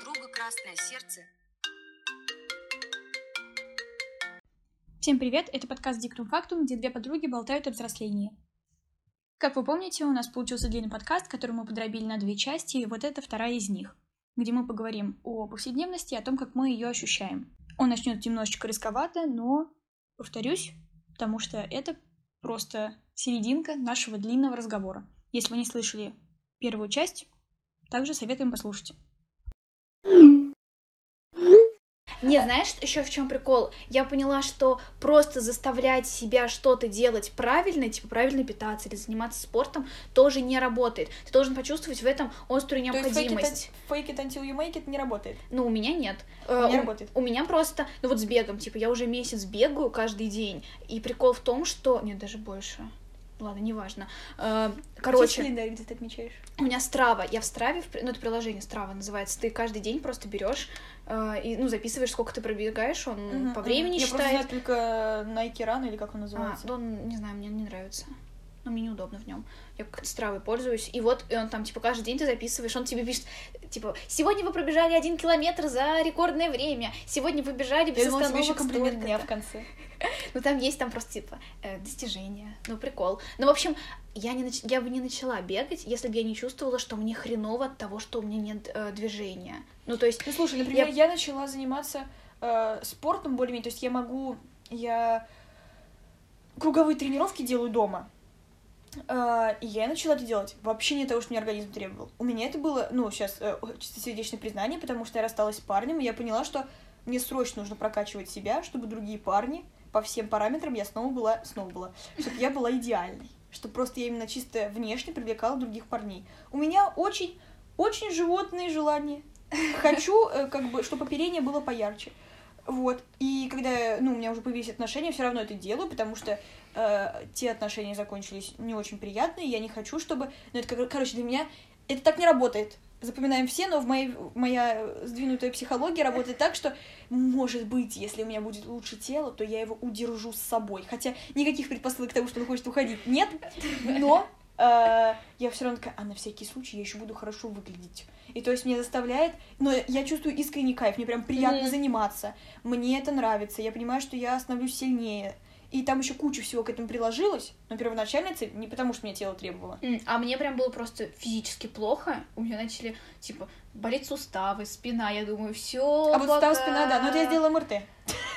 друга красное сердце. Всем привет, это подкаст Диктум Фактум, где две подруги болтают о взрослении. Как вы помните, у нас получился длинный подкаст, который мы подробили на две части, и вот это вторая из них, где мы поговорим о повседневности и о том, как мы ее ощущаем. Он начнет немножечко рисковато, но, повторюсь, потому что это просто серединка нашего длинного разговора. Если вы не слышали первую часть, также советуем послушать. Не, знаешь, еще в чем прикол? Я поняла, что просто заставлять себя что-то делать правильно, типа правильно питаться или заниматься спортом, тоже не работает. Ты должен почувствовать в этом острую необходимость. То есть fake it, until you make it не работает? Ну, у меня нет. У меня Э, работает. У меня просто, ну вот с бегом, типа, я уже месяц бегаю каждый день, и прикол в том, что... Нет, даже больше. Ладно, неважно. Э, Короче, календарь, где ты отмечаешь? у меня Страва, я в Страве, ну это приложение Страва называется, ты каждый день просто берешь э, и, ну, записываешь, сколько ты пробегаешь, он по времени Я просто считает. знаю только Nike Run или как он А, называется. ну, он, не знаю, мне не нравится. Но мне неудобно в нем. Я как стравой пользуюсь. И вот и он там, типа, каждый день ты записываешь, он тебе пишет, типа, сегодня вы пробежали один километр за рекордное время, сегодня вы бежали без Я думала, тебе еще остановок комплимент дня столько-то». в конце. Ну, там есть там просто, типа, э, достижения. Ну, прикол. Ну, в общем, я, не нач- я бы не начала бегать, если бы я не чувствовала, что мне хреново от того, что у меня нет э, движения. Ну, то есть, Ну, слушай, например, я, начала заниматься э, спортом более-менее, то есть я могу, я круговые тренировки делаю дома. Э, и я начала это делать вообще не того, что мне организм требовал. У меня это было, ну, сейчас чистосердечное признание, потому что я рассталась с парнем, и я поняла, что мне срочно нужно прокачивать себя, чтобы другие парни по всем параметрам я снова была, снова была, чтобы я была идеальной. Чтобы просто я именно чисто внешне привлекала других парней. У меня очень, очень животные желания. Хочу, э, как бы, чтобы оперение было поярче. Вот. И когда, ну, у меня уже появились отношения, все равно это делаю, потому что э, те отношения закончились не очень приятные. Я не хочу, чтобы... Ну, это, короче, для меня это так не работает. Запоминаем все, но в моей, моя сдвинутая психология работает так, что, может быть, если у меня будет лучше тело, то я его удержу с собой. Хотя никаких предпосылок к тому, что он хочет уходить, нет. Но э, я все равно такая, а на всякий случай я еще буду хорошо выглядеть. И то есть мне заставляет, но я чувствую искренний кайф, мне прям приятно Мгм. заниматься, мне это нравится, я понимаю, что я становлюсь сильнее. И там еще куча всего к этому приложилось, но первоначально цель не потому, что мне тело требовало. А мне прям было просто физически плохо. У меня начали, типа, болеть суставы, спина. Я думаю, все. А вот став спина, да, но это я сделала МРТ.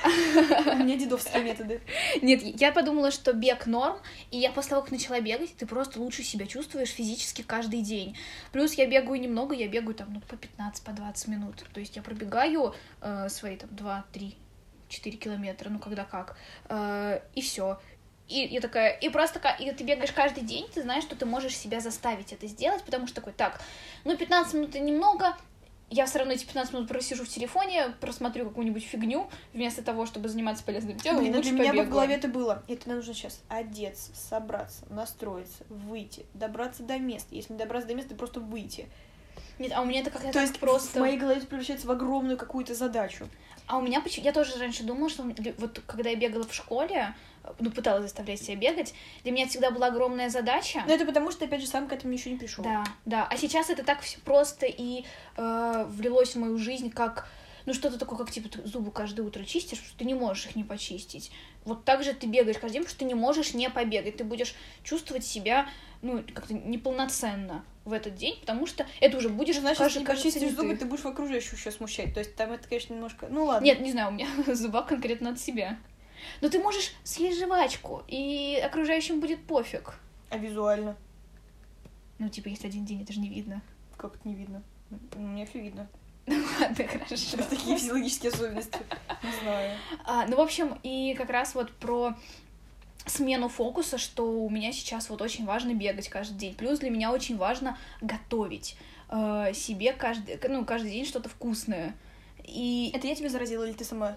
У меня дедовские методы. Нет, я подумала, что бег норм, и я после того, как начала бегать, ты просто лучше себя чувствуешь физически каждый день. Плюс я бегаю немного, я бегаю там, ну, по 15, по 20 минут. То есть я пробегаю э, свои там 2, 3, 4 километра, ну, когда как. Э, и все. И я такая, и просто такая, и ты бегаешь каждый день, ты знаешь, что ты можешь себя заставить это сделать, потому что такой, так, ну, 15 минут это немного, я все равно эти 15 минут просижу в телефоне, просмотрю какую-нибудь фигню, вместо того, чтобы заниматься полезным делом, Блин, ну лучше для меня бы в побегаю. голове это было. Это нужно сейчас одеться, собраться, настроиться, выйти, добраться до места. Если не добраться до места, просто выйти. Нет, а у меня это как-то То есть просто... в моей голове превращается в огромную какую-то задачу. А у меня почему... Я тоже раньше думала, что вот когда я бегала в школе, ну, пыталась заставлять себя бегать, для меня всегда была огромная задача. Но это потому, что, опять же, сам к этому еще не пришел. Да, да. А сейчас это так все просто и э, влилось в мою жизнь как ну что-то такое, как типа ты зубы каждое утро чистишь, потому что ты не можешь их не почистить. Вот так же ты бегаешь каждый день, потому что ты не можешь не побегать. Ты будешь чувствовать себя, ну, как-то неполноценно в этот день, потому что это уже будешь, Значит, кажется, почистишь не зубы, ты. будешь в окружающих еще смущать. То есть там это, конечно, немножко... Ну ладно. Нет, не знаю, у меня зуба конкретно от себя. Но ты можешь съесть жвачку, и окружающим будет пофиг. А визуально? Ну, типа, если один день, это же не видно. Как это не видно? У меня все видно. Ладно, хорошо. Такие физиологические особенности. Не знаю. А, ну, в общем, и как раз вот про смену фокуса, что у меня сейчас вот очень важно бегать каждый день. Плюс для меня очень важно готовить э, себе каждый, ну, каждый день что-то вкусное. И, Это я тебе заразила или ты сама?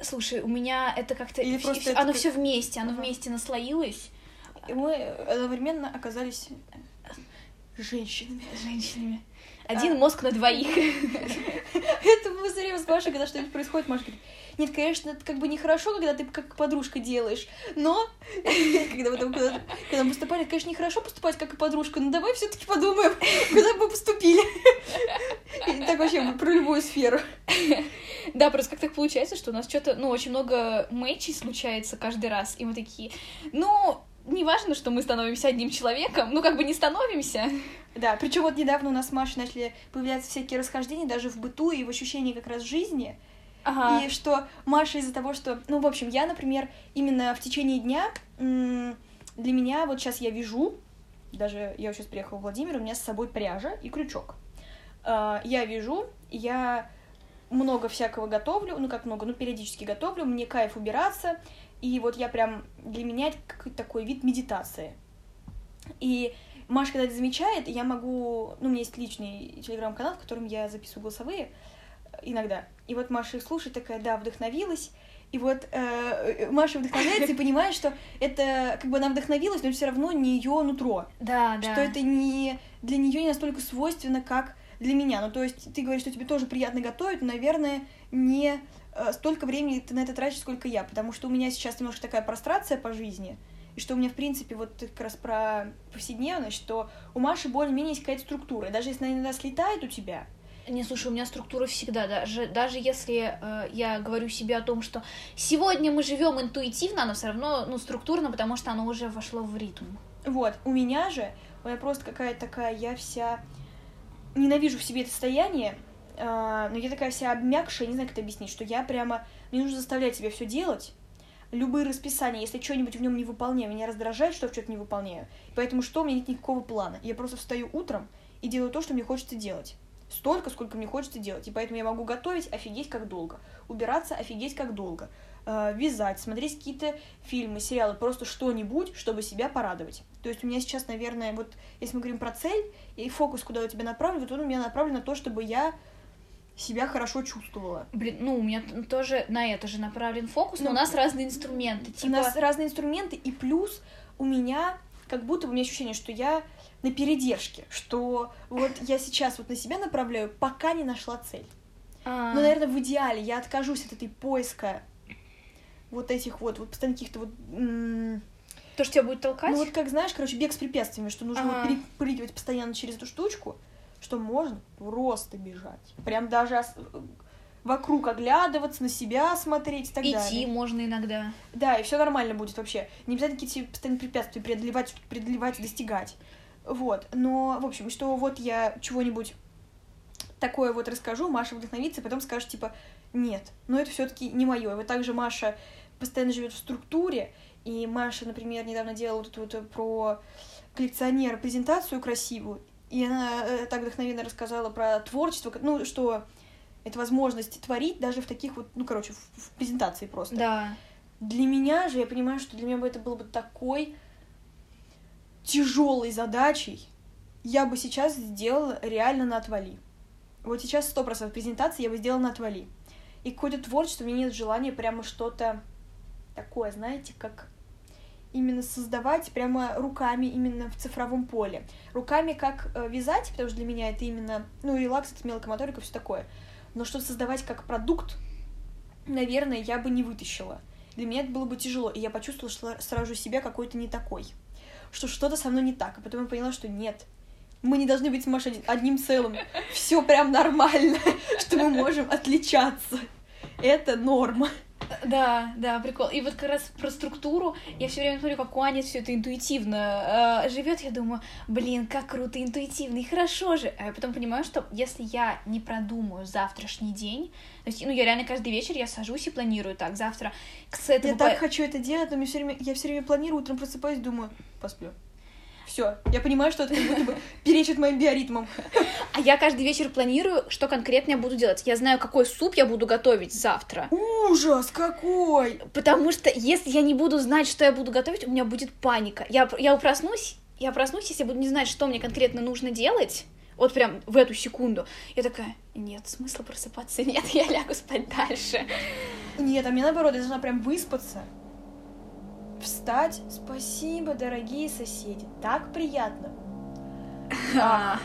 слушай, у меня это как-то... Или просто вс- это оно как- все вместе, оно Ага. вместе наслоилось И мы одновременно оказались женщинами. женщинами. Один мозг на двоих. Это мы все время с Машей, когда что-нибудь происходит, Маша говорит, нет, конечно, это как бы нехорошо, когда ты как подружка делаешь, но когда мы там куда когда мы поступали, конечно, нехорошо поступать как и подружка, но давай все таки подумаем, куда бы мы поступили. И так вообще про любую сферу. Да, просто как так получается, что у нас что-то, ну, очень много мэчей случается каждый раз, и мы такие, ну, не важно, что мы становимся одним человеком, ну, как бы не становимся. Да, причем вот недавно у нас с Машей начали появляться всякие расхождения даже в быту и в ощущении как раз жизни. Ага. И что Маша из-за того, что... Ну, в общем, я, например, именно в течение дня... Для меня вот сейчас я вяжу, даже я сейчас приехала в Владимир, у меня с собой пряжа и крючок. А, Я вяжу, я много всякого готовлю, ну как много, ну периодически готовлю, мне кайф убираться, и вот я прям, для меня это какой-то такой вид медитации. И Маша, когда это замечает, я могу, ну, у меня есть личный телеграм-канал, в котором я записываю голосовые э, иногда. И вот Маша их слушает, такая, да, вдохновилась. И вот э, Маша вдохновляется и понимает, что это как бы она вдохновилась, но все равно не ее нутро. Да, да. Что это не для нее не настолько свойственно, как для меня. Ну, то есть ты говоришь, что тебе тоже приятно готовить, но, наверное, не э, столько времени ты на это тратишь, сколько я, потому что у меня сейчас немножко такая прострация по жизни, и что у меня, в принципе, вот как раз про повседневность, что у Маши более-менее есть какая-то структура, и даже если она иногда слетает у тебя, Не, слушай, у меня структура всегда, даже, даже если э, я говорю себе о том, что сегодня мы живем интуитивно, она все равно, ну, структурно, потому что оно уже вошло в ритм. Вот, у меня же, у меня просто какая-то такая, я вся ненавижу в себе это состояние, а, но я такая вся обмякшая, не знаю, как это объяснить, что я прямо, мне нужно заставлять себя все делать, любые расписания, если что-нибудь в нем не выполняю, меня раздражает, что я что-то не выполняю. Поэтому что, у меня нет никакого плана. Я просто встаю утром и делаю то, что мне хочется делать. Столько, сколько мне хочется делать. И поэтому я могу готовить офигеть как долго. Убираться офигеть как долго. Э, вязать, смотреть какие-то фильмы, сериалы, просто что-нибудь, чтобы себя порадовать. То есть у меня сейчас, наверное, вот если мы говорим про цель и фокус, куда у тебя направлен, вот он у меня направлен на то, чтобы я себя хорошо чувствовала. Блин, ну, у меня тоже на это же направлен фокус, но Ну, у нас разные инструменты. У Типа, нас разные инструменты, и плюс у меня как будто бы у меня ощущение, что я на передержке, что вот я сейчас вот на себя направляю, пока не нашла цель. а, Но, наверное, в идеале я откажусь от этой поиска вот этих вот, вот постоянно каких-то вот... то, что тебя будет толкать. Ну вот как знаешь, короче, бег с препятствиями, что нужно вот Ага. перепрыгивать постоянно через эту штучку, что можно просто бежать. Прям даже ос- вокруг оглядываться, на себя смотреть и так Идти далее. можно иногда. Да, и все нормально будет вообще. Не обязательно какие-то постоянные препятствия преодолевать, преодолевать достигать. Вот. Но, в общем, что вот я чего-нибудь такое вот расскажу, Маша вдохновится, и потом скажет, типа, нет, но это все таки не мое. И вот также Маша постоянно живет в структуре, и Маша, например, недавно делала вот эту вот э, про коллекционера презентацию красивую, и она э, так вдохновенно рассказала про творчество, ну, что это возможность творить даже в таких вот, ну, короче, в, в презентации просто. Да. Для меня же, я понимаю, что для меня бы это было бы такой тяжелой задачей, я бы сейчас сделала реально на отвали. Вот сейчас сто процентов презентации я бы сделала на отвали. И какое-то творчество, у меня нет желания прямо что-то такое, знаете, как именно создавать прямо руками именно в цифровом поле. Руками как э, вязать, потому что для меня это именно, ну, релакс, это мелкая моторика, все такое. Но что создавать как продукт, наверное, я бы не вытащила. Для меня это было бы тяжело, и я почувствовала, что сразу же себя какой-то не такой. Что что-то со мной не так. А потом я поняла, что нет. Мы не должны быть с Машей одним целым. Все прям нормально, что мы можем отличаться. Это норма. Да, да, прикол. И вот как раз про структуру я все время смотрю, как у Ани все это интуитивно живет. Я думаю, блин, как круто, интуитивно, и хорошо же. А я потом понимаю, что если я не продумаю завтрашний день, то есть, ну, я реально каждый вечер я сажусь и планирую так, завтра с этого Я по- так хочу это делать, но мне все время, я все время планирую, утром просыпаюсь, думаю, посплю. Все, я понимаю, что это как будто бы перечит моим биоритмам. А я каждый вечер планирую, что конкретно я буду делать. Я знаю, какой суп я буду готовить завтра. Ужас какой! Потому что если я не буду знать, что я буду готовить, у меня будет паника. Я, я проснусь, я проснусь, если буду не знать, что мне конкретно нужно делать, вот прям в эту секунду, я такая, нет, смысла просыпаться нет, я лягу спать дальше. Нет, а мне наоборот, я должна прям выспаться. Встать. Спасибо, дорогие соседи. Так приятно. А,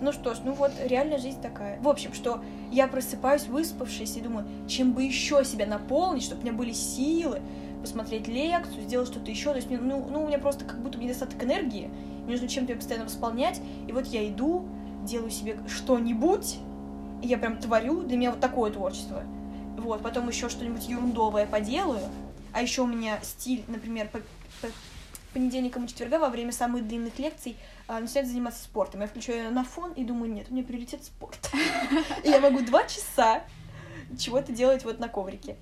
Ну что ж, ну вот, реально жизнь такая. В общем, что я просыпаюсь выспавшись и думаю, чем бы еще себя наполнить, чтобы у меня были силы, посмотреть лекцию, сделать что-то еще. То есть, мне, ну, ну, у меня просто как будто недостаток энергии, мне нужно чем-то ее постоянно восполнять. И вот я иду, делаю себе что-нибудь, и я прям творю, для меня вот такое творчество. Вот, потом еще что-нибудь ерундовое поделаю. А еще у меня стиль, например, по, по понедельникам и четверга во время самых длинных лекций а, начинает заниматься спортом. Я включаю на фон и думаю, нет, у меня приоритет спорт. И я могу два часа чего-то делать вот на коврике.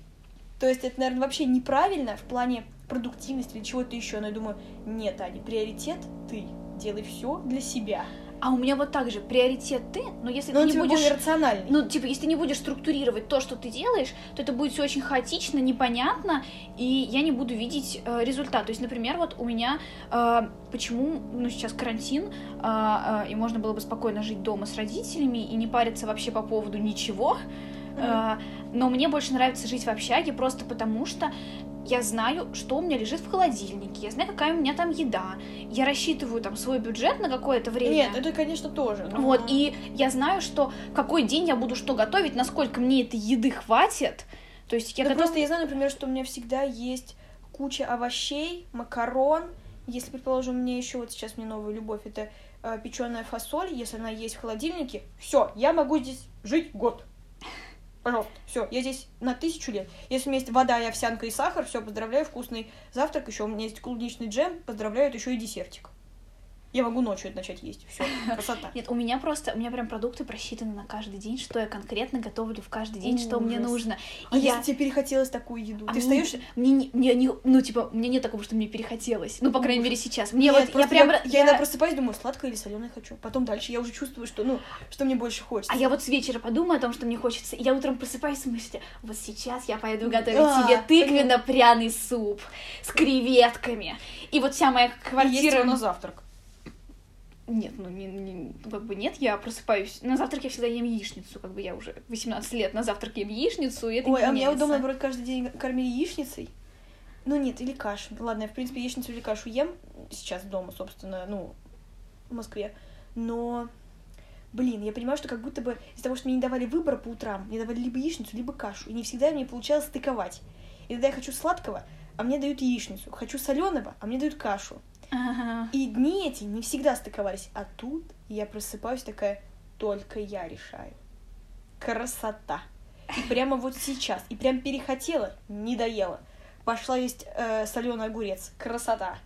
То есть это, наверное, вообще неправильно в плане продуктивности или чего-то еще, но я думаю, нет, Аня, приоритет ты, делай все для себя. А у меня вот так же приоритет ты, но если Но ты не будешь рациональный. Ну, типа, если ты не будешь структурировать то, что ты делаешь, то это будет все очень хаотично, непонятно, и я не буду видеть э, результат. То есть, например, вот у меня э, почему, ну, сейчас карантин, э, э, и можно было бы спокойно жить дома с родителями и не париться вообще по поводу ничего. Э, но мне больше нравится жить в общаге просто потому, что я знаю, что у меня лежит в холодильнике, я знаю, какая у меня там еда, я рассчитываю там свой бюджет на какое-то время. Нет, это, конечно, тоже. но- Вот, и я знаю, что какой день я буду что готовить, насколько мне этой еды хватит. То есть я Да готова... просто я знаю, например, что у меня всегда есть куча овощей, макарон. Если, предположим, мне еще вот сейчас мне новая любовь, это печеная фасоль, если она есть в холодильнике, все, я могу здесь жить год. Пожалуйста, все, я здесь на тысячу лет. Если у меня есть вода и овсянка и сахар, все, поздравляю, вкусный завтрак, еще у меня есть клубничный джем, поздравляю, еще и десертик. Я могу ночью это начать есть, все, красота. Нет, у меня просто, у меня прям продукты просчитаны на каждый день, что я конкретно готовлю в каждый день, что мне нужно. А я... если тебе перехотелось такую еду? А Ты мне- встаешь Мне, не- мне не, ну, типа, у меня нет такого, что мне перехотелось. Ну, по крайней мере, сейчас. Мне Нет, вот, я прям... я, я иногда просыпаюсь, думаю, сладкое или соленое хочу. Потом дальше я уже чувствую, что, ну, что мне больше хочется. А я вот с вечера подумаю о том, что мне хочется, и я утром просыпаюсь и мыслю, вот сейчас я пойду готовить А, себе тыквенно-пряный суп с креветками. И вот вся моя есть квартира... его на завтрак. Нет, ну не, не- как бы нет, я просыпаюсь. На завтрак я всегда ем яичницу, как бы я уже 18 лет на завтрак ем яичницу, и это Ой, не а меня дома, наоборот, каждый день кормили яичницей. Ну нет, или кашу. Ладно, я, в принципе, яичницу или кашу ем сейчас дома, собственно, ну, в Москве. Но, блин, я понимаю, что как будто бы из-за того, что мне не давали выбора по утрам, мне давали либо яичницу, либо кашу. И не всегда мне получалось стыковать. И тогда я хочу сладкого, а мне дают яичницу. Хочу соленого, а мне дают кашу. Ага. И дни эти не всегда стыковались. А тут я просыпаюсь такая, только я решаю. Красота. И прямо вот сейчас. И прям перехотела, не доела. Пошла есть соленый огурец. Красота.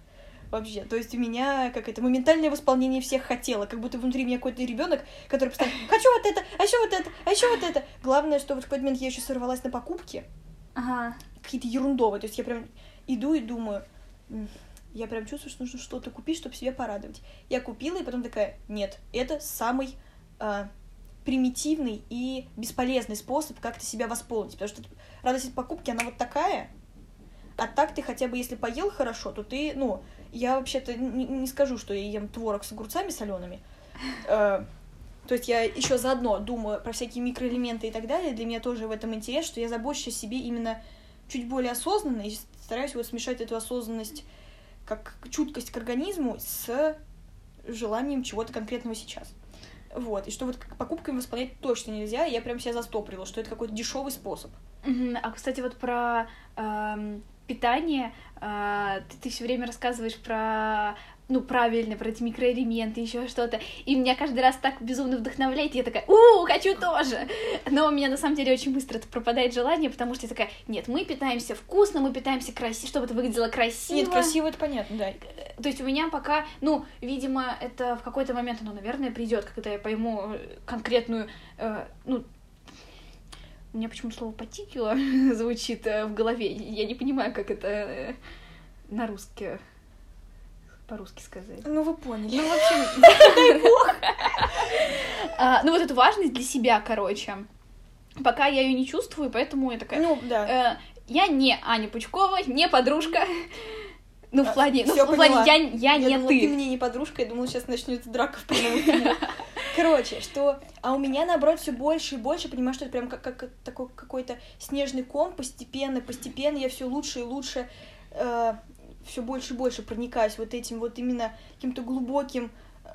Вообще, то есть у меня как это моментальное восполнение всех хотела, как будто внутри меня какой-то ребенок, который постоянно хочу вот это, а еще вот это, а еще вот это. Главное, что вот в какой-то момент я еще сорвалась на покупки, Ага. какие-то ерундовые. То есть я прям иду и думаю, «М, я прям чувствую, что нужно что-то купить, чтобы себя порадовать. Я купила, и потом такая, нет, это самый а, примитивный и бесполезный способ как-то себя восполнить. Потому что радость от покупки, она вот такая. А так ты хотя бы, если поел хорошо, то ты, ну, я вообще-то не, не скажу, что я ем творог с огурцами солеными. Э, то есть я еще заодно думаю про всякие микроэлементы и так далее. Для меня тоже в этом интерес, что я забочусь о себе именно чуть более осознанно и стараюсь вот смешать эту осознанность как чуткость к организму с желанием чего-то конкретного сейчас. Вот, и что вот покупками восполнять точно нельзя, я прям себя застоприла, что это какой-то дешевый способ. А, кстати, вот про эм, питание э, ты, ты все время рассказываешь про ну, правильно, про эти микроэлементы, еще что-то. И меня каждый раз так безумно вдохновляет, и я такая, у, хочу тоже. Но у меня на самом деле очень быстро это пропадает желание, потому что я такая, нет, мы питаемся вкусно, мы питаемся красиво, чтобы это выглядело красиво. Нет, красиво это понятно, да. То есть у меня пока, ну, видимо, это в какой-то момент, оно, наверное, придет, когда я пойму э, конкретную, э, ну, у меня почему-то слово «потикило» звучит э, в голове. Я не понимаю, как это э, на русский, по-русски сказать. Ну, вы поняли. Ну, в общем... А, Ну, вот эту важность для себя, короче. Пока я ее не чувствую, поэтому я такая... Ну, да. Э, я не Аня Пучкова, не подружка. Ну, в А, плане, ну, в плане, я, я, не думала, ты. ты мне не подружка, я думала, сейчас начнется драка в прямом. Короче, что... А у меня, наоборот, все больше и больше, понимаю, что это прям как, как такой какой-то снежный ком, постепенно, постепенно я все лучше и лучше, все больше и больше проникаюсь вот этим вот именно каким-то глубоким,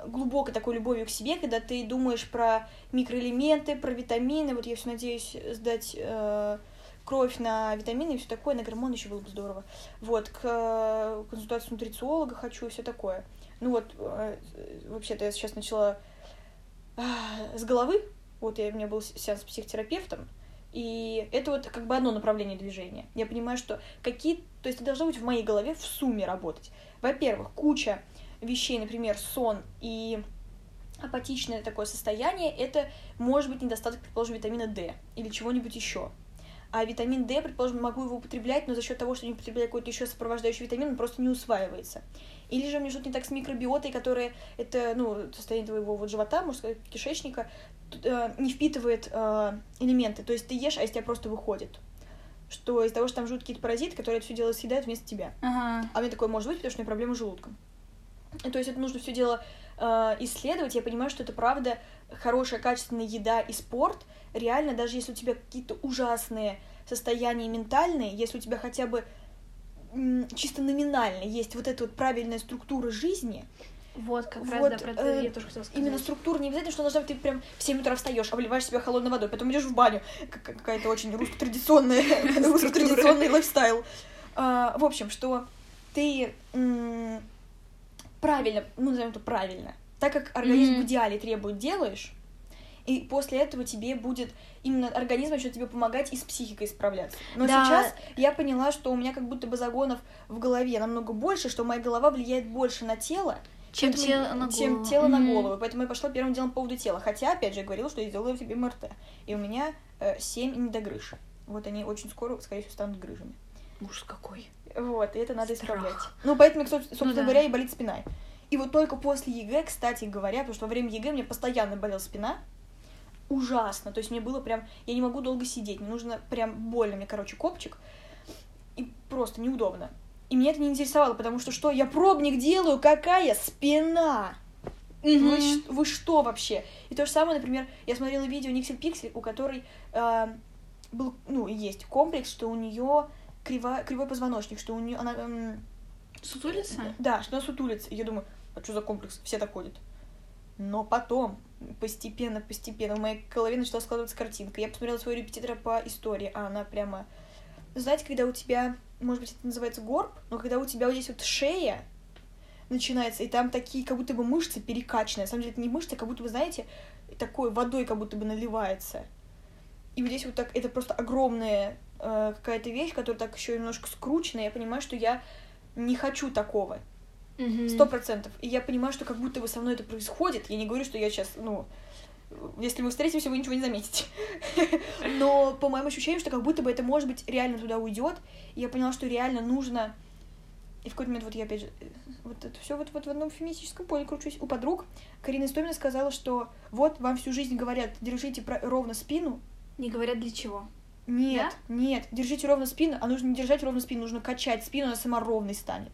глубокой такой любовью к себе, когда ты думаешь про микроэлементы, про витамины. Вот я все надеюсь сдать э, кровь на витамины и все такое, на гормоны еще было бы здорово. Вот, к э, консультации нутрициолога хочу и все такое. Ну вот, э, вообще-то я сейчас начала э, с головы. Вот я, у меня был сеанс с психотерапевтом, и это вот как бы одно направление движения. Я понимаю, что какие... То есть это должно быть в моей голове в сумме работать. Во-первых, куча вещей, например, сон и апатичное такое состояние, это может быть недостаток, предположим, витамина D или чего-нибудь еще. А витамин D, предположим, могу его употреблять, но за счет того, что не употребляю какой-то еще сопровождающий витамин, он просто не усваивается. Или же у меня что-то не так с микробиотой, которая это, ну, состояние твоего вот живота, можно сказать, кишечника, не впитывает э, элементы. То есть ты ешь, а из тебя просто выходит. Что из-за того, что там живут какие-то паразиты, которые это все дело съедают вместо тебя. Ага. А меня такое может быть, потому что у меня проблемы с желудком. То есть это нужно все дело э, исследовать. Я понимаю, что это правда хорошая, качественная еда и спорт. Реально, даже если у тебя какие-то ужасные состояния ментальные, если у тебя хотя бы м, чисто номинально есть вот эта вот правильная структура жизни, Вот, как раз, Вот, да, про это э, я тоже хотела сказать. Именно структура не обязательно, что должна быть, ты прям в 7 утра встаешь, обливаешь себя холодной водой, потом идешь в баню. Как- Какая-то очень русско-традиционная, русско-традиционный лайфстайл. А, В общем, что ты правильно, ну, назовем это правильно, так как организм в идеале требует, делаешь, и после этого тебе будет именно организм начнет тебе помогать и с психикой справляться. Но Да. сейчас я поняла, что у меня как будто бы загонов в голове намного больше, что моя голова влияет больше на тело, Чем Поэтому- тело на чем голову. тело на голову. Поэтому я пошла первым делом по поводу тела. Хотя, опять же, я говорила, что я сделала себе МРТ. И у меня э, 7 недогрыж. Вот они очень скоро, скорее всего, станут грыжами. Ужас какой. Вот, и это надо Страх. исправлять. Ну, поэтому, кстати, собственно Ну да. говоря, и болит спина. И вот только после ЕГЭ, кстати говоря, потому что во время ЕГЭ мне постоянно болела спина, ужасно. То есть мне было прям... Я не могу долго сидеть, мне нужно прям больно, мне, короче, копчик. И просто неудобно. И меня это не интересовало, потому что что? Я пробник делаю, какая спина! Вы, ш- вы что вообще? И то же самое, например, я смотрела видео Никсель Пиксель, у которой э, был, ну, есть комплекс, что у нее криво, кривой позвоночник, что у нее она... эм, Сутулица? да, что она сутулится. И я думаю, а что за комплекс? Все так ходят. Но потом, постепенно, постепенно, в моей голове начала складываться картинка. Я посмотрела своего репетитора по истории, а она прямо... Знаете, когда у тебя, может быть, это называется горб, но когда у тебя вот здесь вот шея начинается, и там такие как будто бы мышцы перекачанные. На самом деле это не мышцы, а как будто бы, знаете, такой водой как будто бы наливается. И вот здесь вот так, это просто огромная э, какая-то вещь, которая так еще немножко скручена. Я понимаю, что я не хочу такого. Сто процентов. И я понимаю, что как будто бы со мной это происходит. Я не говорю, что я сейчас, ну, если мы встретимся, вы ничего не заметите. Но по моим ощущениям, что как будто бы это, может быть, реально туда уйдет. И я поняла, что реально нужно... И в какой-то момент, вот я опять же, э, вот это все вот, вот в одном феминистическом поле кручусь. У подруг Карина Истомина сказала, что вот вам всю жизнь говорят, держите про- ровно спину. Не говорят для чего. Нет, нет, держите ровно спину, а нужно не держать ровно спину, нужно качать спину, она сама ровной станет.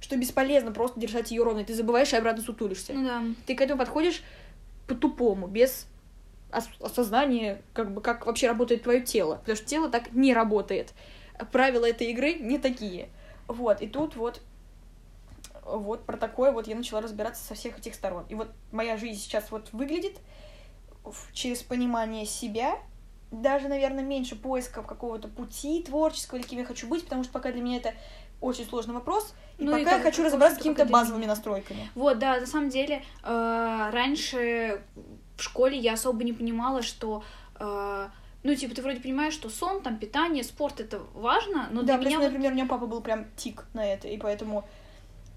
Что бесполезно просто держать ее ровной. Ты забываешь и обратно сутулишься. Ну да. Ты к этому подходишь по-тупому, без ос- осознания, как бы, как вообще работает твое тело. Потому что тело так не работает. Правила этой игры не такие. Вот, и тут вот вот про такое вот я начала разбираться со всех этих сторон. И вот моя жизнь сейчас вот выглядит через понимание себя, даже, наверное, меньше поисков какого-то пути творческого или кем я хочу быть, потому что пока для меня это очень сложный вопрос, и Ну и пока я как- хочу разобраться с какими-то базовыми настройками. Вот, да, на самом деле, э, раньше в школе я особо не понимала, что, э, ну, типа, ты вроде понимаешь, что сон, там, питание, спорт это важно, но да, для меня вот- например, у меня папа был прям тик на это, и поэтому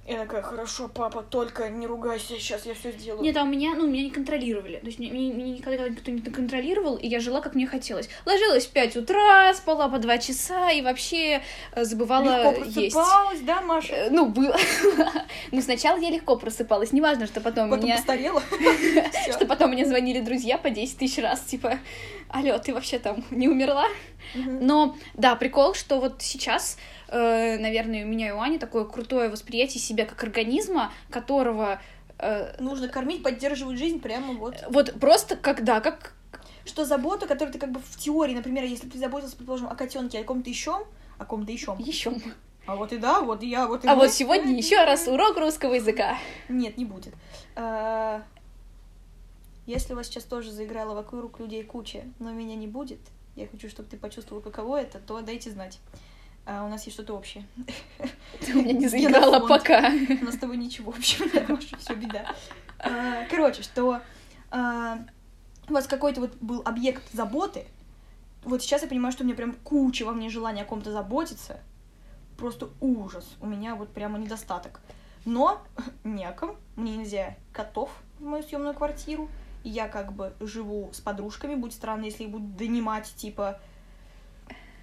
я такая, хорошо, папа, только не ругайся, сейчас я все сделаю. Нет, а у меня, ну, меня не контролировали. То есть меня, меня- никогда никто не контролировал, и я жила, как мне хотелось. Ложилась в 5 утра, спала по 2 часа и вообще э, забывала Легко есть. просыпалась, да, Маша? Э, Ну, было. Ну, сначала я легко просыпалась. Неважно, что потом Потом меня... постарела. Что потом мне звонили друзья по 10 тысяч раз, типа, алло, ты вообще там не умерла? Но, да, прикол, что вот сейчас, э, наверное, у меня и у Ани такое крутое восприятие себя как организма, которого э, Нужно кормить, поддерживать жизнь прямо вот. вот просто когда, как... Что забота, которую ты как бы в теории, например, если ты заботился, предположим, о котенке, о ком-то еще, о ком-то еще, Еще. А вот и да, вот и я, вот и А мы. вот сегодня еще раз урок русского языка. Нет, не будет. А, Если у вас сейчас тоже заиграла вокруг людей куча, но меня не будет, я хочу, чтобы ты почувствовал, каково это, то дайте знать. А, у нас есть что-то общее. Ты у меня не заиграла пока. У нас с тобой ничего общего, все беда. А, Короче, что а, у вас какой-то вот был объект заботы. Вот сейчас я понимаю, что у меня прям куча во мне желания о ком-то заботиться. Просто ужас. У меня вот прямо недостаток. Но не о ком. Мне нельзя котов в мою съемную квартиру. И я как бы живу с подружками. Будет странно, если их будут донимать, типа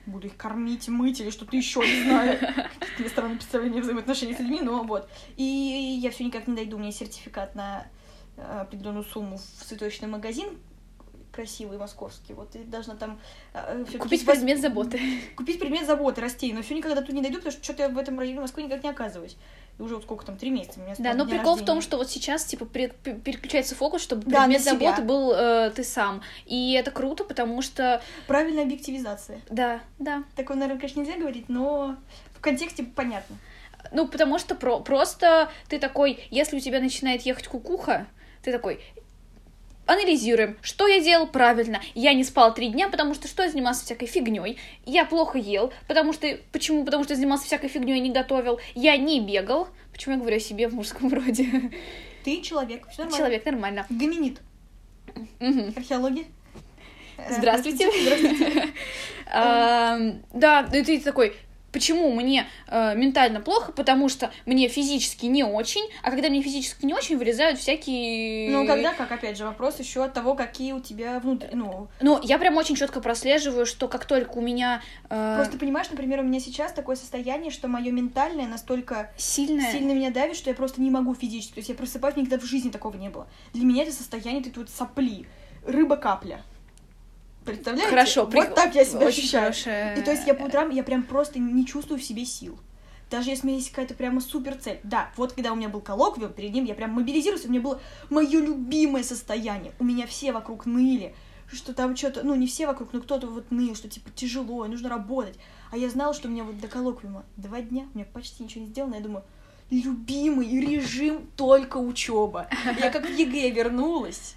буду их кормить, мыть или что-то еще, не знаю. Какие странные представления взаимоотношений с людьми, но вот. И я все никак не дойду, у меня сертификат на э, определенную сумму в цветочный магазин красивый московский, вот, и должна там... э, всё-таки Купить вось- предмет заботы. Купить предмет заботы растений, но все никогда тут не дойду, потому что что-то я в этом районе Москвы никак не оказываюсь. И уже вот сколько там, три месяца. меня Да, но прикол в том, рождения. что вот сейчас, типа, переключается фокус, чтобы Да, предмет заботы был э, ты сам. И это круто, потому что, Правильная объективизация. да, да. Такое, наверное, конечно, нельзя говорить, но в контексте понятно. Ну, потому что про- просто ты такой, если у тебя начинает ехать кукуха, ты такой, анализируем, что я делал правильно. Я не спал три дня, потому что что я занимался всякой фигней. Я плохо ел, потому что... Почему? Потому что я занимался всякой фигней и не готовил. Я не бегал. Почему я говорю о себе в мужском роде? Ты человек, все нормально. Человек, нормально. Гоминид. Мгм. Археология. Здравствуйте. Здравствуйте. Ам, Да, и ты такой, почему мне э, ментально плохо? Потому что мне физически не очень, а когда мне физически не очень, вылезают всякие... Ну, когда, как, опять же, вопрос еще от того, какие у тебя внутри... Ну, Ну, я прям очень четко прослеживаю, что как только у меня э, просто понимаешь, например, у меня сейчас такое состояние, что мое ментальное настолько сильное... сильно меня давит, что я просто не могу физически. То есть я просыпаюсь, никогда в жизни такого не было. Для меня это состояние, это вот сопли. Рыба-капля. Представляете? Хорошо, вот при- так я себя очень ощущаю. хорошее- И то есть я по утрам, я прям просто не чувствую в себе сил. Даже если у меня есть какая-то прямо супер цель. Да, вот когда у меня был коллоквиум, перед ним я прям мобилизировалась, у меня было мое любимое состояние. У меня все вокруг ныли, что там что-то, ну не все вокруг, но кто-то вот ныл, что типа тяжело, нужно работать. А я знала, что у меня вот до коллоквиума два дня, у меня почти ничего не сделано, я думаю, любимый режим только учеба. Я как в ЕГЭ вернулась.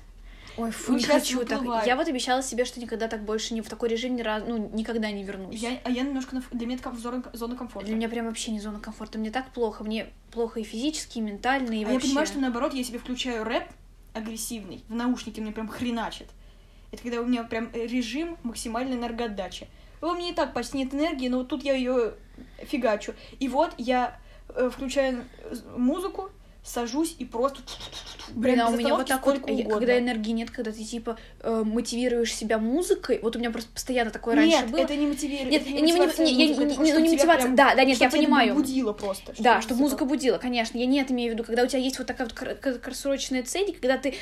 Ой, фу, Ну, не хочу так. Я вот обещала себе, что никогда так больше не в такой режим ни разу, ну, никогда не вернусь. Я, а я немножко, на, для меня это зона, зона комфорта. Для меня прям вообще не зона комфорта. Мне так плохо. Мне плохо и физически, и ментально, и а я вообще. понимаю, что наоборот, я себе включаю рэп агрессивный, в наушнике мне прям хреначит. Это когда у меня прям э, режим максимальной энергоотдачи. У меня и так почти нет энергии, но вот тут я ее фигачу. И вот я э, включаю э, музыку, сажусь и просто... Блин, а у меня вот так вот, я- когда энергии нет, когда ты типа э, мотивируешь себя музыкой, вот у меня просто постоянно такое Нет, раньше было. это не мотивирует. Нет, это не- не- мотивация не- музыка, не- это не- ну, не мотивация, прям- да, да, нет, я понимаю. будило просто. Да, чтобы музыка будила, конечно. Я не это имею в виду, когда у тебя есть вот такая вот кра- кра- краткосрочная цель, когда ты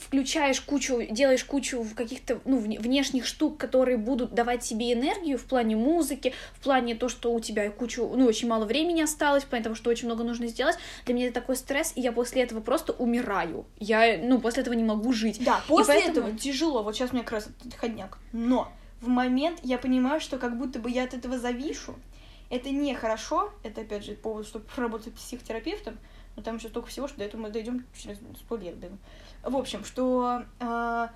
включаешь кучу, делаешь кучу каких-то ну, вне- внешних штук, которые будут давать тебе энергию в плане музыки, в плане то, что у тебя кучу, ну, очень мало времени осталось, в плане того, что очень много нужно сделать. Для меня это такой стресс, и я после этого просто умираю. Я, ну, после этого не могу жить. Да, после поэтому- этого тяжело. Вот сейчас у меня как раз ходняк. Но в момент я понимаю, что как будто бы я от этого завишу. Это нехорошо. Это, опять же, повод, чтобы работать психотерапевтом. Но там еще столько всего, что до этого мы дойдем через сто лет. блин. В общем, что а,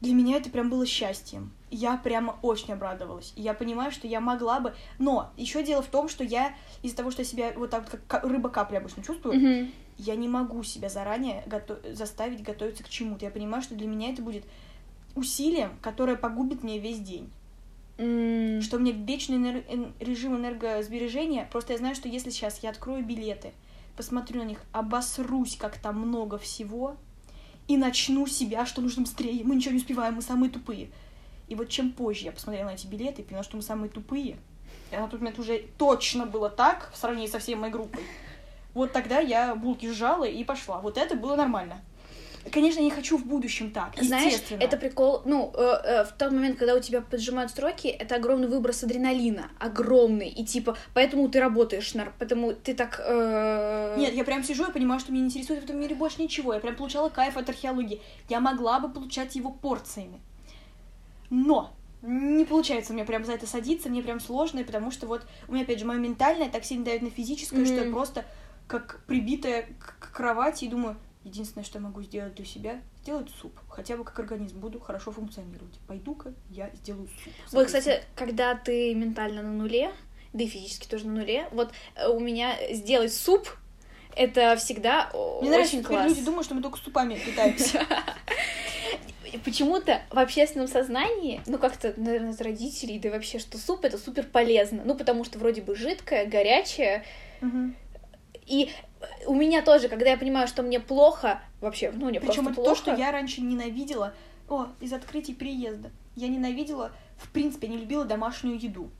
для меня это прям было счастьем. Я прямо очень обрадовалась. И я понимаю, что я могла бы... Но еще дело в том, что я из-за того, что я себя вот так вот как ка- рыба капли обычно чувствую, Мгм. я не могу себя заранее гото- заставить готовиться к чему-то. Я понимаю, что для меня это будет усилием, которое погубит мне весь день. М, Что мне вечный энер- эн- режим энергосбережения. Просто я знаю, что если сейчас я открою билеты, посмотрю на них, обосрусь, как там много всего, и начну себя, что нужно быстрее. Мы ничего не успеваем, мы самые тупые. И вот чем позже я посмотрела на эти билеты и поняла, что мы самые тупые, и на тот момент уже точно было так в сравнении со всей моей группой, вот тогда я булки сжала и пошла. Вот это было нормально. Конечно, я не хочу в будущем так, Знаешь, это прикол, ну, э, э, в тот момент, когда у тебя поджимают строки, это огромный выброс адреналина, огромный, и типа, поэтому ты работаешь, нар- поэтому ты так... э, Нет, я прям сижу и понимаю, что меня не интересует в этом мире больше ничего. Я прям получала кайф от археологии. Я могла бы получать его порциями. Но не получается у меня прям за это садиться, мне прям сложно, потому что вот у меня, опять же, мое ментальное так сильно давит на физическое, что я просто как прибитая к кровати и думаю, единственное, что я могу сделать для себя, сделать суп. Хотя бы как организм буду хорошо функционировать. Пойду-ка я сделаю суп. Вот, кстати, когда ты ментально на нуле, да и физически тоже на нуле, вот э, у меня сделать суп это всегда Мне нравится, очень теперь класс. люди думают, что мы только супами питаемся. Почему-то в общественном сознании, ну как-то, наверное, из родителей, да и вообще, что суп это супер полезно. Ну, потому что вроде бы жидкое, горячее. Мгм. И у меня тоже, когда я понимаю, что мне плохо, вообще, ну, мне Причем просто это плохо. то, что я раньше ненавидела. О, из открытий переезда. Я ненавидела, в принципе, не любила домашнюю еду.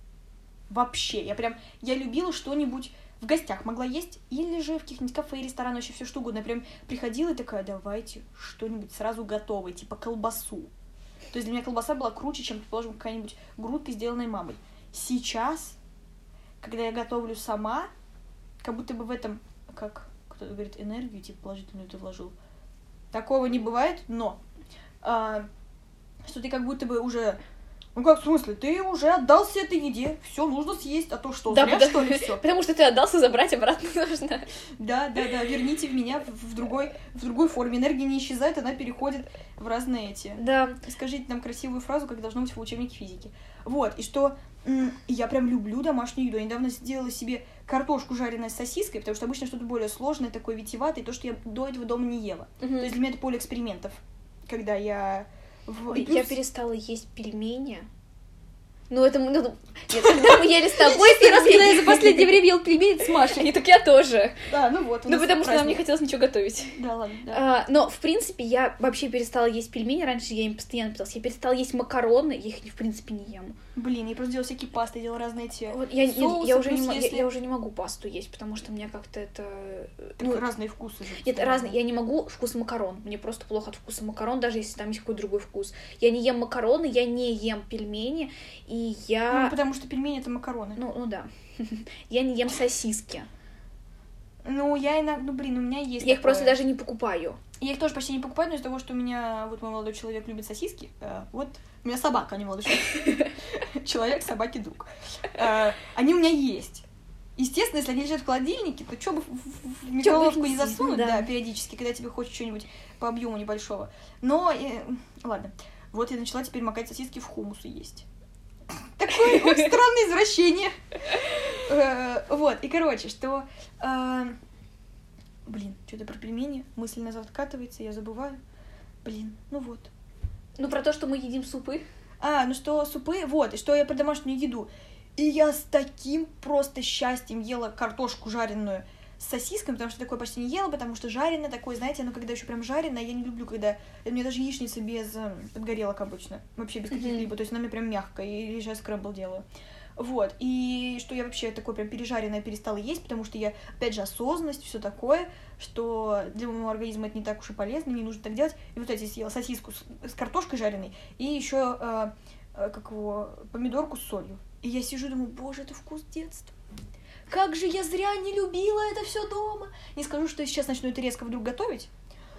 Вообще. Я прям, я любила что-нибудь в гостях могла есть, или же в каких-нибудь кафе, ресторанах, вообще все что угодно. Я прям приходила и такая, давайте что-нибудь сразу готовое, типа колбасу. То есть для меня колбаса была круче, чем, предположим, какая-нибудь грудка, сделанная мамой. Сейчас, когда я готовлю сама, как будто бы в этом, как кто-то говорит, энергию, типа, положительную ты вложил. Такого не бывает, но а, что ты как будто бы уже... Ну как, в смысле, ты уже отдался этой еде, все нужно съесть, а то что, Да, зря, да. что ли, все? Потому что ты отдался, забрать обратно нужно. Да, да, да, верните в меня в, в другой, в другой форме. Энергия не исчезает, она переходит в разные эти. Да. Скажите нам красивую фразу, как должно быть в учебнике физики. Вот, и что я прям люблю домашнюю еду. Я недавно сделала себе картошку жареной с сосиской, потому что обычно что-то более сложное, такое витиеватое, то, что я до этого дома не ела. То есть для меня это поле экспериментов, когда я... В... Я перестала есть пельмени. Ну, это мы... Ну, нет, когда мы ели с тобой Единственный раз, пельмени, когда я за последнее время ел пельмени с Машей, и так я тоже. Да, ну вот. Ну, потому что нам не хотелось ничего готовить. Да, ладно, да. А, но, в принципе, я вообще перестала есть пельмени. Раньше я им постоянно питалась. Я перестала есть макароны, я их, в принципе, не ем. Блин, я просто делала всякие пасты, я делала разные эти... Вот я, Соусы, я уже не, мо- я- если- я уже не могу пасту есть, потому что мне как-то это... Так Ну, разные вкусы же. нет, разные. Я не могу вкус макарон. Мне просто плохо от вкуса макарон, даже если там есть какой-то другой вкус. Я не ем макароны, я не ем пельмени, и Ну, я... потому что пельмени это макароны. Ну, ну да. Я не ем сосиски. Ну, я иногда, ну, блин, у меня есть Я их просто даже не покупаю. Я их тоже почти не покупаю, но из-за того, что у меня, вот мой молодой человек любит сосиски, э, вот у меня собака, а не молодой человек. Человек, собаки, друг. Э, Они у меня есть. Естественно, если они лежат в холодильнике, то что бы в- микроволновку не засунуть, да. да, периодически, когда тебе хочется что-нибудь по объему небольшого. Но, э, ладно, вот я начала теперь макать сосиски в хумус и есть. Такое странное извращение. Э, Вот, и короче, что... э, Блин, что-то про пельмени, мысль назад откатывается, я забываю. Блин, ну вот. Ну, про то, что мы едим супы. А, ну что, супы, вот, и что я про домашнюю еду. И я с таким просто счастьем ела картошку жареную с сосисками, потому что такое почти не ела, потому что жареное такое, знаете, оно когда еще прям жареное, я не люблю, когда... У меня даже яичница без э, подгорелок обычно, вообще без каких-либо, то есть она мне прям мягкая, или же я скрэмбл делаю. Вот, и что я вообще такое прям пережаренное перестала есть, потому что я, опять же, осознанность, все такое, что для моего организма это не так уж и полезно, не нужно так делать. И вот эти съела сосиску с, с картошкой жареной, и еще, э, э, как его, помидорку с солью. И я сижу и думаю, боже, это вкус детства. Как же я зря не любила это все дома. Не скажу, что сейчас начну это резко вдруг готовить,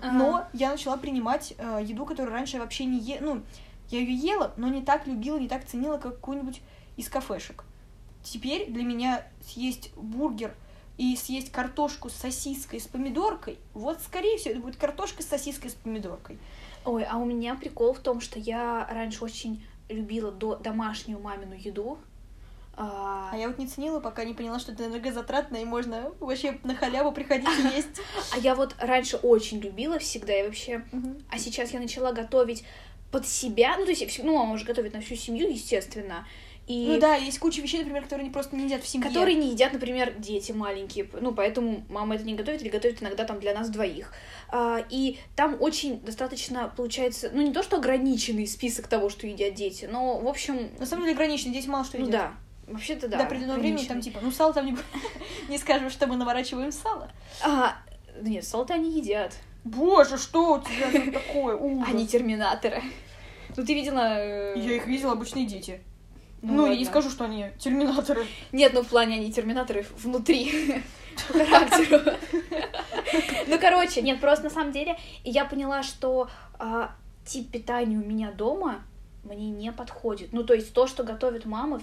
но я начала принимать э, еду, которую раньше я вообще не ела. Ну, я ее ела, но не так любила, не так ценила, как какую-нибудь из кафешек. Теперь для меня съесть бургер и съесть картошку с сосиской, с помидоркой, вот, скорее всего, это будет картошка с сосиской, с помидоркой. Ой, а у меня прикол в том, что я раньше очень любила до домашнюю мамину еду. А, А я вот не ценила, пока не поняла, что это энергозатратно, и можно вообще на халяву приходить и есть. а я вот раньше очень любила всегда, и вообще... А сейчас я начала готовить под себя. Ну, то есть, ну, мама уже готовит на всю семью, естественно. И Ну да, есть куча вещей, например, которые они просто не едят в семье. которые не едят, например, дети маленькие. Ну, поэтому мама это не готовит или готовит иногда там для нас двоих. А, и там очень достаточно, получается, ну, не то, что ограниченный список того, что едят дети, но, в общем, На самом деле ограничено, дети мало что ну едят. да. Вообще-то да. До определенного времени там типа, ну сало там не, не скажем, что мы наворачиваем сало. А, нет, сало-то они едят. Боже, что у тебя тут такое? Ужас. Они терминаторы. Ну, ты видела... э, Я их видела, обычные дети. Ну, Ну, я не скажу, что они терминаторы. Нет, ну в плане они терминаторы внутри характеру. Ну, короче, нет, просто на самом деле я поняла, что а, тип питания у меня дома мне не подходит. Ну, то есть то, что готовит мама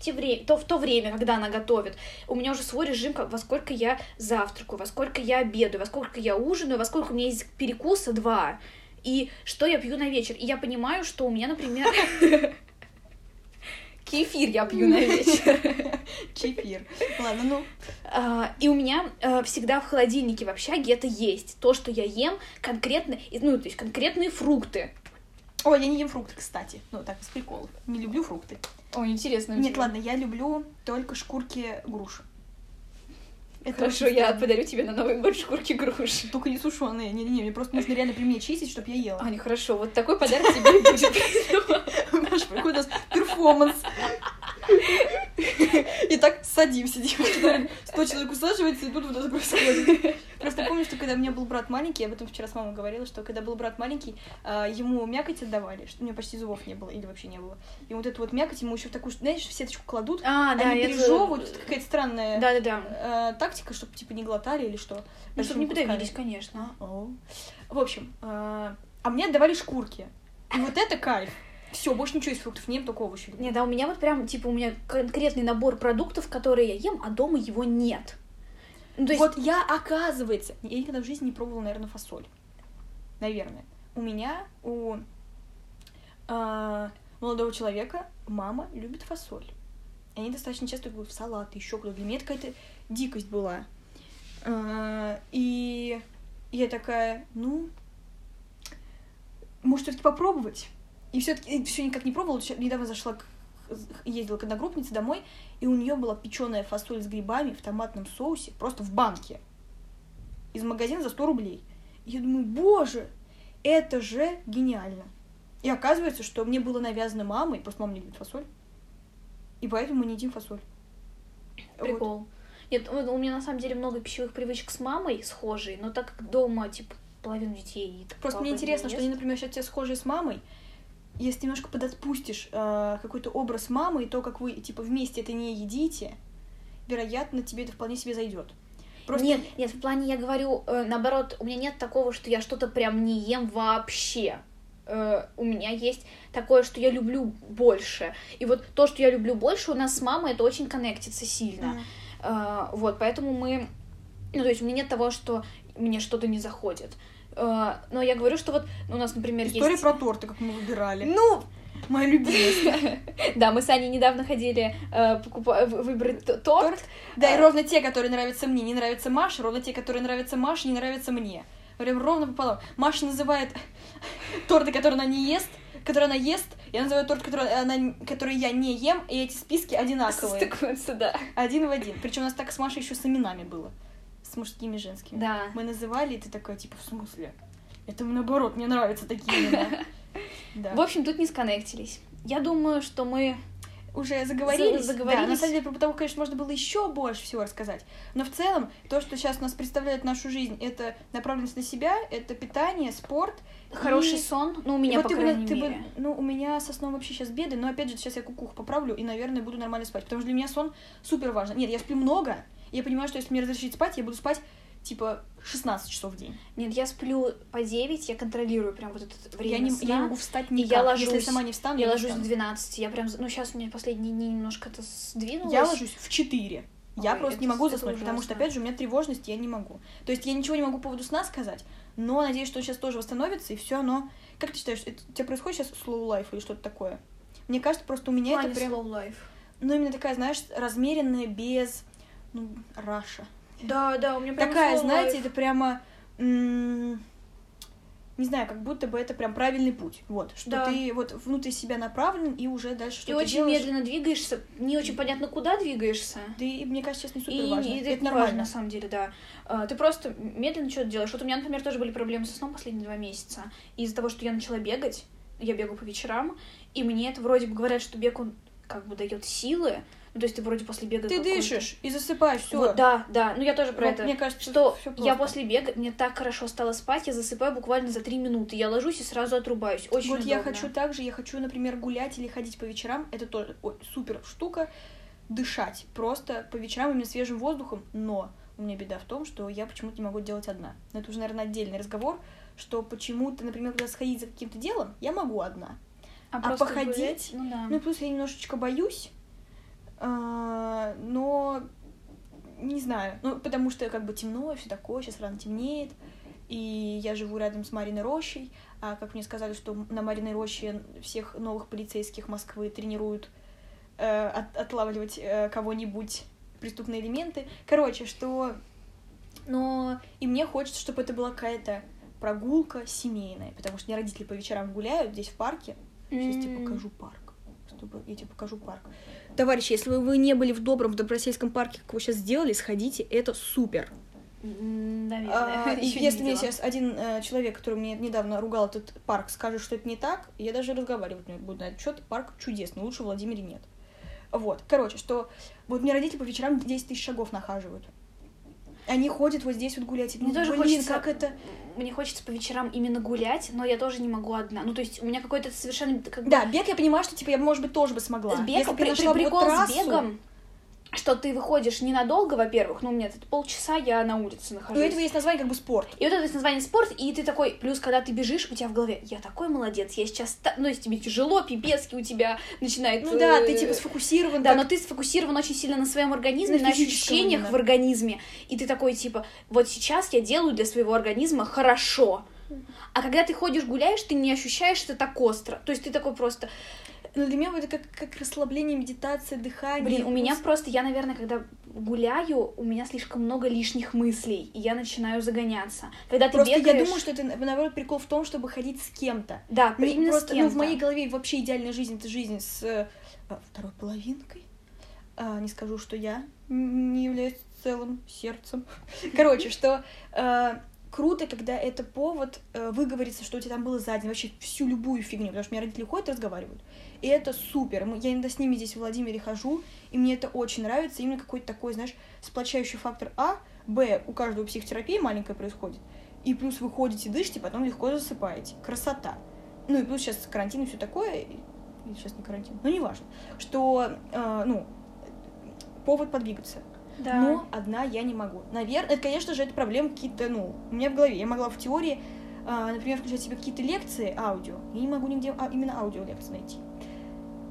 те вре- то, в то время, когда она готовит. У меня уже свой режим, как, во сколько я завтракаю, во сколько я обедаю, во сколько я ужинаю, во сколько у меня есть перекуса два. И что я пью на вечер. И я понимаю, что у меня, например... Кефир я пью на вечер. Чефир. Ладно, ну. А, И у меня э, всегда в холодильнике в общаге это есть. То, что я ем, конкретно, ну, то есть конкретные фрукты. Ой, я не ем фрукты, кстати. Ну, так, с приколов. Не люблю фрукты. Ой, интересно. Нет, ладно, я люблю только шкурки груши. Это Хорошо, я подарю тебе на Новый год шкурки груши. Только не сушеные. Не-не-не, мне просто нужно реально при мне чистить, чтобы я ела. Аня, хорошо, вот такой подарок тебе будет. Наш какой у нас перформанс. Итак, садимся, девочки. Сто человек усаживается, и тут вот это происходит. Просто помню, что когда у меня был брат маленький, я об этом вчера с мамой говорила, что когда был брат маленький, а, ему мякоть отдавали, что у него почти зубов не было, или вообще не было. И вот эту вот мякоть ему еще в такую, знаешь, в сеточку кладут, А, да, они пережевывают, это какая-то странная Да-да-да. э, тактика, чтобы типа не глотали или что. Ну, чтобы не подавились, конечно. О. В общем, э, а мне отдавали шкурки. И вот это кайф. Все, больше ничего из фруктов не ем, только овощи. Не, да, у меня вот прям, типа, у меня конкретный набор продуктов, которые я ем, а дома его нет. Ну, то есть, Вот я, оказывается, я никогда в жизни не пробовала, наверное, фасоль. Наверное. У меня, у э, молодого человека мама любит фасоль. И они достаточно часто будут в салаты, еще куда-то. Для меня какая-то дикость была. Э, и я такая, ну, может, все-таки попробовать? И все-таки все никак не пробовала. Недавно зашла к ездила к одногруппнице домой, и у нее была печеная фасоль с грибами в томатном соусе, просто в банке. Из магазина за 100 рублей. И я думаю, боже, это же гениально. И оказывается, что мне было навязано мамой, просто мама не любит фасоль, и поэтому мы не едим фасоль. Вот. прикол. Нет, у меня на самом деле много пищевых привычек с мамой схожие, но так как дома, типа, половину детей. Просто мне не интересно, что они, например, сейчас тебе схожи с мамой, если немножко подотпустишь э, какой-то образ мамы и то, как вы, типа, вместе это не едите, вероятно, тебе это вполне себе зайдет. Просто Нет, нет, в плане я говорю, э, наоборот, у меня нет такого, что я что-то прям не ем вообще. Э, у меня есть такое, что я люблю больше. И вот то, что я люблю больше, у нас с мамой это очень коннектится сильно. Мгм. Э, вот, поэтому мы... Ну, то есть у меня нет того, что мне что-то не заходит. Э, но я говорю, что вот у нас, например, История есть... про торты, как мы выбирали. Ну, Моя любимая. да, мы с Аней недавно ходили э, вы- выбрать торт. Да, и А. ровно те, которые нравятся мне, не нравятся Маше, ровно те, которые нравятся Маше, не нравятся мне. Прям ровно пополам. Маша называет торты, которые она не ест, которые она ест, я называю торт, который, она, который я не ем, и эти списки одинаковые. Стыкуются, да. Один в один. Причем у нас так с Машей еще с именами было. Мужскими и женскими. Да. Мы называли, и ты такая, типа, в смысле? Это наоборот, мне нравятся такие имена. Да. В общем, тут не сконнектились. Я думаю, что мы... уже заговорились. За- заговорились. Да, на самом деле, про того, конечно, можно было еще больше всего рассказать. Но в целом, то, что сейчас у нас представляет нашу жизнь, это направленность на себя, это питание, спорт. Хороший и- сон, ну, у и меня, вот по ты крайней ты бы- мере. ну, у меня со сном вообще сейчас беды, но опять же, сейчас я кукуху поправлю и, наверное, буду нормально спать. Потому что для меня сон супер важен. Нет, я сплю много, я понимаю, что если мне разрешить спать, я буду спать типа 16 часов в день. Нет, я сплю по 9, я контролирую прям вот это время я, не, сна. я могу встать и никак. я Если я ложусь- сама не встану, Я не ложусь в встану. 12, я прям... Ну, сейчас у меня последние дни немножко это сдвинулось. Я ложусь в 4. Я Ой, просто не могу заснуть, потому что, ужасно. опять же, у меня тревожность, я не могу. То есть я ничего не могу по поводу сна сказать, но надеюсь, что он сейчас тоже восстановится, и все оно... Как ты считаешь, это, у тебя происходит сейчас slow life или что-то такое? Мне кажется, просто у меня Плане это прям... slow life. Ну, именно такая, знаешь, размеренная, без... Ну, раша. Да, да, у меня прям Такая, slow знаете, это прямо... Не знаю, как будто бы это прям правильный путь. Вот, что Да. ты вот внутрь себя направлен, и уже дальше Ты что-то очень делаешь. медленно двигаешься, не очень понятно, куда двигаешься. Да и мне кажется, сейчас не супер И, важно. и это, это не нормально. важно, на самом деле, да. А, Ты просто медленно что-то делаешь. Вот у меня, например, тоже были проблемы со сном последние два месяца. И из-за того, что я начала бегать, я бегаю по вечерам, и мне это вроде бы говорят, что бег, он как бы дает силы. Ну, то есть ты вроде после бега... Ты дышишь и засыпаешь, все. Вот, да, да. Ну, я тоже про Вот это. Мне кажется, что я после бега, мне так хорошо стало спать, я засыпаю буквально за три минуты. Я ложусь и сразу отрубаюсь. Очень Вот я удобно. хочу так же, я хочу, например, гулять или ходить по вечерам. Это тоже ой, супер штука. Дышать просто по вечерам именно свежим воздухом. Но у меня беда в том, что я почему-то не могу делать одна. Но это уже, наверное, отдельный разговор, что почему-то, например, когда сходить за каким-то делом, я могу одна. А просто походить? гулять? Ну да. Ну, плюс я немножечко боюсь, а, но не знаю, ну, потому что как бы темно, все такое, сейчас рано темнеет, и я живу рядом с Мариной Рощей, а как мне сказали, что на Мариной Роще всех новых полицейских Москвы тренируют э, от- отлавливать э, кого-нибудь, преступные элементы. Короче, что... Но и мне хочется, чтобы это была какая-то прогулка семейная, потому что мне родители по вечерам гуляют здесь в парке. Сейчас тебе М. покажу парк. Чтобы я тебе покажу парк. Товарищи, если вы- вы не были в добром в Добросельском парке, как вы сейчас сделали, сходите, это супер. Наверное. А, не если мне сейчас один э, человек, который мне недавно ругал этот парк, скажет, что это не так, я даже разговаривать не буду на этот счет. Парк чудесный, лучше в Владимире нет. Вот, короче, что вот мне родители по вечерам 10 тысяч шагов нахаживают. Они ходят вот здесь вот гулять. Мне ну, тоже блин, хочется- как это... Мне хочется по вечерам именно гулять, но я тоже не могу одна. Ну, то есть у меня какой-то совершенно... Как бы, Да, бег я понимаю, что типа я, может быть, тоже бы смогла. С бегом, при- при- бы вот прикол с трассу, бегом, что ты выходишь ненадолго, во-первых, ну, у меня тут полчаса я на улице У нахожусь. этого есть название как бы спорт. И вот это есть название спорт, и ты такой, плюс, когда ты бежишь, у тебя в голове, я такой молодец, я сейчас, та-» ну, если тебе тяжело, пипецки у тебя начинает... Ну да, ты э, типа сфокусирован. Да, так. но ты сфокусирован очень сильно на своем организме, На на, ощущениях именно. в организме. И ты такой, типа, вот сейчас я делаю для своего организма хорошо. А когда ты ходишь, гуляешь, ты не ощущаешь это так остро. То есть ты такой просто... Но для меня это как, как расслабление, медитация, дыхание. Блин, у меня просто я, наверное, когда гуляю, у меня слишком много лишних мыслей, и я начинаю загоняться. Когда ты Просто бегаешь... я думаю, что это, наоборот, прикол в том, чтобы ходить с кем-то. Да, Не- именно просто, с ну, кем-то. в моей голове вообще идеальная жизнь это жизнь с э, а, второй половинкой. А, не скажу, что я не являюсь целым сердцем. Короче, что э, круто, когда это повод э, выговориться, что у тебя там было за вообще всю любую фигню, потому что у меня родители ходят, разговаривают. И это супер. Я иногда с ними здесь в Владимире хожу, и мне это очень нравится. Именно какой-то такой, знаешь, сплочающий фактор А, Б, у каждого психотерапии маленькая происходит. И плюс вы ходите, дышите, потом легко засыпаете. Красота. Ну и плюс сейчас карантин и все такое. Или сейчас не карантин, но неважно. Что, э, ну, повод подвигаться. Да. Но одна я не могу. Наверное, это, конечно же, это проблемы какие-то, ну, у меня в голове. Я могла в теории, а, например, включать себе какие-то лекции аудио. Я не могу нигде а, именно аудиолекции найти.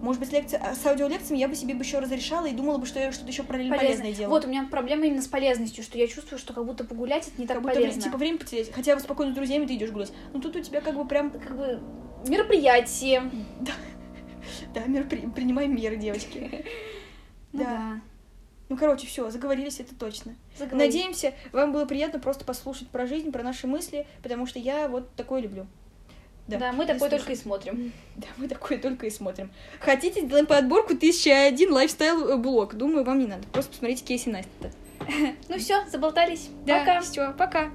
Может быть, лекции, а с аудиолекциями я бы себе бы еще разрешала и думала бы, что я что-то еще параллельно Полезно. полезное делаю. Вот, у меня проблема именно с полезностью, что я чувствую, что как будто погулять это не так как будто полезно. типа время потерять. Хотя бы спокойно с друзьями ты идешь гулять. Ну тут у тебя как бы прям, как бы мероприятие. да, мер, при- принимаем меры, девочки. Ну Да. Ну, короче, все, заговорились, это точно. Заговорились. Надеемся, вам было приятно просто послушать про жизнь, про наши мысли, потому что я вот такое люблю. Да, да мы такое слушаю. только и смотрим. Да, мы такое только и смотрим. Хотите, сделаем по отборку 1001 лайфстайл-блог. Э, Думаю, вам не надо. Просто посмотрите Кейси Настя. Ну все, заболтались. Да, пока. Все, пока.